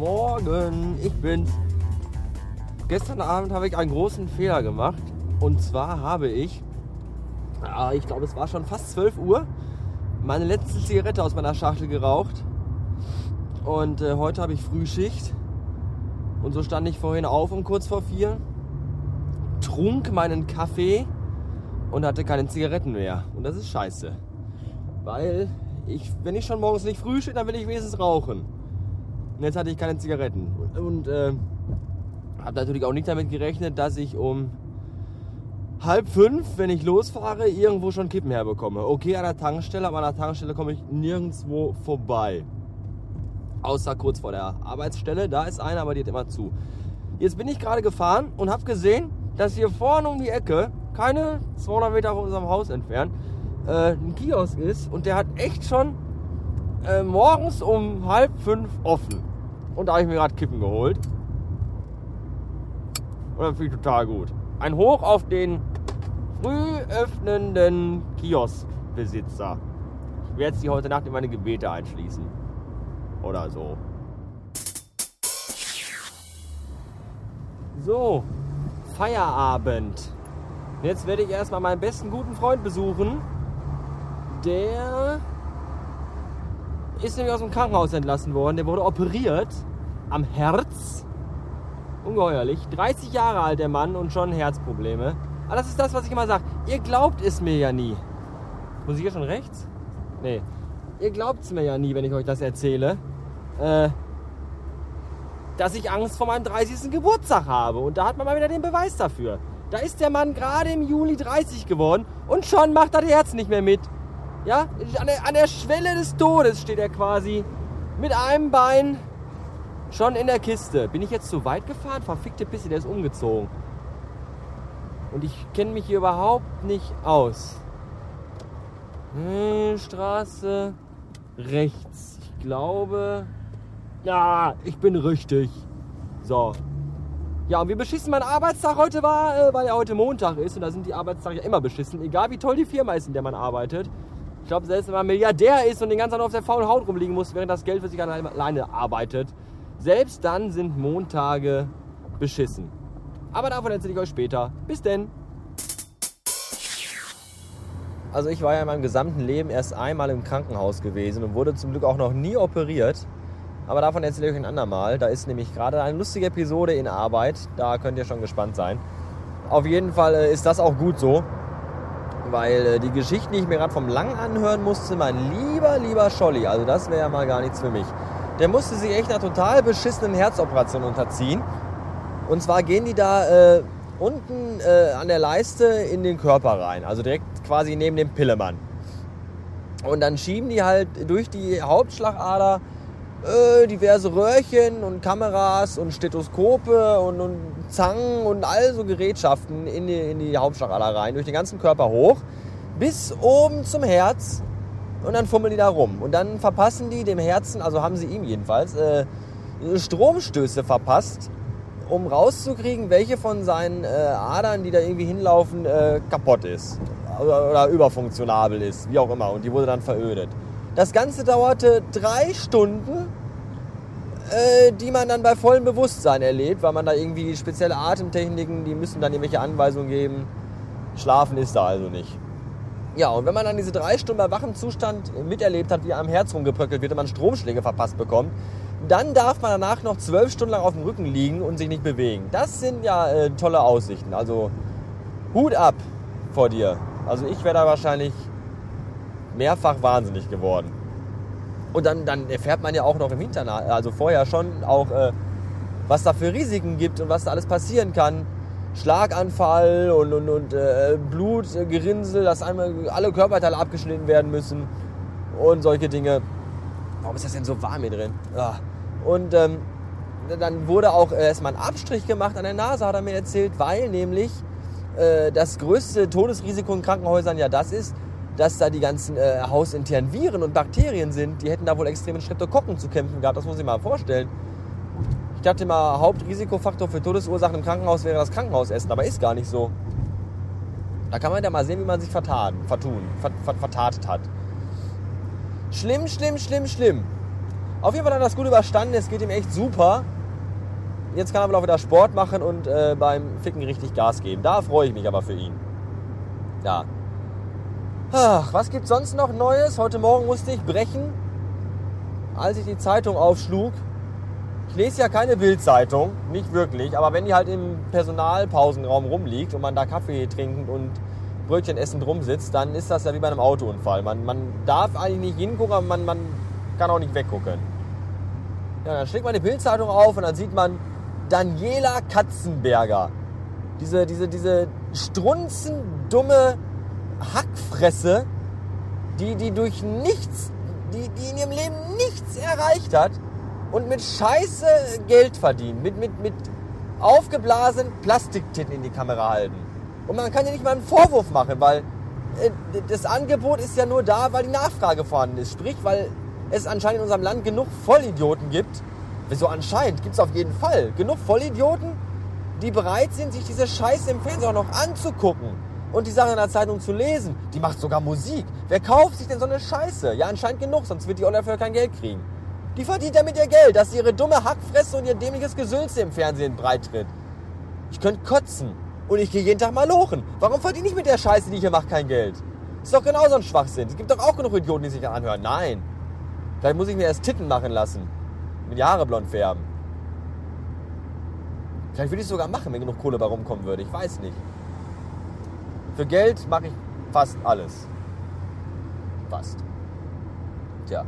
Hallöchen, ich bin's. Gestern Abend habe ich einen großen Fehler gemacht. Und zwar habe ich, ah, ich glaube es war schon fast 12 Uhr, meine letzte Zigarette aus meiner Schachtel geraucht. Und äh, heute habe ich Frühschicht. Und so stand ich vorhin auf um kurz vor vier, trunk meinen Kaffee und hatte keine Zigaretten mehr. Und das ist scheiße. Weil ich, wenn ich schon morgens nicht frühstücke, dann will ich wenigstens rauchen. Und jetzt hatte ich keine Zigaretten. Und, äh, habe natürlich auch nicht damit gerechnet, dass ich um halb fünf, wenn ich losfahre, irgendwo schon Kippen herbekomme. Okay, an der Tankstelle, aber an der Tankstelle komme ich nirgendwo vorbei. Außer kurz vor der Arbeitsstelle, da ist einer, aber die hat immer zu. Jetzt bin ich gerade gefahren und habe gesehen, dass hier vorne um die Ecke, keine 200 Meter von unserem Haus entfernt, äh, ein Kiosk ist und der hat echt schon äh, morgens um halb fünf offen. Und da habe ich mir gerade Kippen geholt. Und das finde ich total gut. Ein Hoch auf den früh öffnenden Kioskbesitzer. Ich werde sie heute Nacht in meine Gebete einschließen. Oder so. So, Feierabend. Jetzt werde ich erstmal meinen besten guten Freund besuchen. Der ist nämlich aus dem Krankenhaus entlassen worden. Der wurde operiert am Herz. Ungeheuerlich. 30 Jahre alt der Mann und schon Herzprobleme. Aber das ist das, was ich immer sage. Ihr glaubt es mir ja nie. Muss ich hier schon rechts? Nee. Ihr glaubt es mir ja nie, wenn ich euch das erzähle. Äh, dass ich Angst vor meinem 30. Geburtstag habe. Und da hat man mal wieder den Beweis dafür. Da ist der Mann gerade im Juli 30 geworden und schon macht er das Herz nicht mehr mit. Ja, an der, an der Schwelle des Todes steht er quasi mit einem Bein schon in der Kiste. Bin ich jetzt zu weit gefahren? Verfickte Pisse, der ist umgezogen. Und ich kenne mich hier überhaupt nicht aus. Hm, Straße rechts. Ich glaube. Ja, ich bin richtig. So. Ja, und wie beschissen mein Arbeitstag heute war, äh, weil ja heute Montag ist und da sind die Arbeitstage ja immer beschissen, egal wie toll die Firma ist, in der man arbeitet. Ich glaube, selbst wenn man Milliardär ist und den ganzen Tag auf der faulen Haut rumliegen muss, während das Geld für sich alleine arbeitet, selbst dann sind Montage beschissen. Aber davon erzähle ich euch später. Bis denn. Also ich war ja in meinem gesamten Leben erst einmal im Krankenhaus gewesen und wurde zum Glück auch noch nie operiert. Aber davon erzähle ich euch ein andermal. Da ist nämlich gerade eine lustige Episode in Arbeit. Da könnt ihr schon gespannt sein. Auf jeden Fall äh, ist das auch gut so weil äh, die Geschichten, die ich mir gerade vom Lang anhören musste, mein lieber, lieber Scholli, also das wäre ja mal gar nichts für mich. Der musste sich echt einer total beschissenen Herzoperation unterziehen. Und zwar gehen die da äh, unten äh, an der Leiste in den Körper rein, also direkt quasi neben dem Pillemann. Und dann schieben die halt durch die Hauptschlagader äh, diverse Röhrchen und Kameras und Stethoskope und, und Zangen und all so Gerätschaften in die, in die Hauptschlagader rein, durch den ganzen Körper hoch, bis oben zum Herz und dann fummeln die da rum. Und dann verpassen die dem Herzen, also haben sie ihm jedenfalls, äh, Stromstöße verpasst, um rauszukriegen, welche von seinen äh, Adern, die da irgendwie hinlaufen, äh, kaputt ist. Oder, oder überfunktionabel ist, wie auch immer. Und die wurde dann verödet. Das Ganze dauerte drei Stunden, äh, die man dann bei vollem Bewusstsein erlebt, weil man da irgendwie spezielle Atemtechniken, die müssen dann irgendwelche Anweisungen geben. Schlafen ist da also nicht. Ja, und wenn man dann diese drei Stunden bei wachem Zustand miterlebt hat, wie am Herz rumgebröckelt wird und man Stromschläge verpasst bekommt, dann darf man danach noch zwölf Stunden lang auf dem Rücken liegen und sich nicht bewegen. Das sind ja äh, tolle Aussichten. Also Hut ab vor dir. Also ich wäre da wahrscheinlich mehrfach wahnsinnig geworden. Und dann, dann erfährt man ja auch noch im Hintergrund, also vorher schon auch, äh, was da für Risiken gibt und was da alles passieren kann. Schlaganfall und, und, und äh, Blutgerinnsel, dass einmal alle Körperteile abgeschnitten werden müssen und solche Dinge. Warum ist das denn so warm hier drin? Ja. Und ähm, dann wurde auch erstmal ein Abstrich gemacht an der Nase, hat er mir erzählt, weil nämlich äh, das größte Todesrisiko in Krankenhäusern ja das ist, dass da die ganzen äh, hausinternen Viren und Bakterien sind. Die hätten da wohl extrem mit Streptokokken zu kämpfen gehabt. Das muss ich mal vorstellen. Ich dachte immer, Hauptrisikofaktor für Todesursachen im Krankenhaus wäre das Krankenhausessen, aber ist gar nicht so. Da kann man ja mal sehen, wie man sich vertan, vertun, vert, vert, vertatet hat. Schlimm, schlimm, schlimm, schlimm. Auf jeden Fall hat er das gut überstanden. Es geht ihm echt super. jetzt kann er wohl auch wieder Sport machen und äh, beim Ficken richtig Gas geben. Da freue ich mich aber für ihn. Ja. Ach, was gibt's sonst noch Neues? Heute Morgen musste ich brechen, als ich die Zeitung aufschlug. Ich lese ja keine Bildzeitung, nicht wirklich, aber wenn die halt im Personalpausenraum rumliegt und man da Kaffee trinkend und Brötchen essend rumsitzt, dann ist das ja wie bei einem Autounfall. Man, man darf eigentlich nicht hingucken, aber man, man kann auch nicht weggucken. Ja, dann schlägt man die Bildzeitung auf und dann sieht man Daniela Katzenberger. Diese, diese, diese strunzendumme Hackfresse, die, die durch nichts, die, die in ihrem Leben nichts erreicht hat und mit Scheiße Geld verdient, mit, mit, mit aufgeblasenen Plastiktitten in die Kamera halten. Und man kann ja nicht mal einen Vorwurf machen, weil äh, das Angebot ist ja nur da, weil die Nachfrage vorhanden ist. Sprich, weil es anscheinend in unserem Land genug Vollidioten gibt. Wieso anscheinend? Gibt es auf jeden Fall. Genug Vollidioten, die bereit sind, sich diese Scheiße im Fernsehen auch noch anzugucken und die Sachen in der Zeitung zu lesen. Die macht sogar Musik. Wer kauft sich denn so eine Scheiße? Ja, anscheinend genug, sonst wird die dafür kein Geld kriegen. Die verdient damit ihr Geld, dass sie ihre dumme Hackfresse und ihr dämliches Gesülze im Fernsehen breitritt. Ich könnte kotzen. Und ich gehe jeden Tag mal lochen. Warum verdiene ich mit der Scheiße, die ich hier mache, kein Geld? Ist doch genauso ein Schwachsinn. Es gibt doch auch genug Idioten, die sich anhören. Nein. Vielleicht muss ich mir erst Titten machen lassen. Mit die blond färben. Vielleicht würde ich es sogar machen, wenn genug Kohle bei rumkommen würde. Ich weiß nicht. Für Geld mache ich fast alles. Fast. Tja.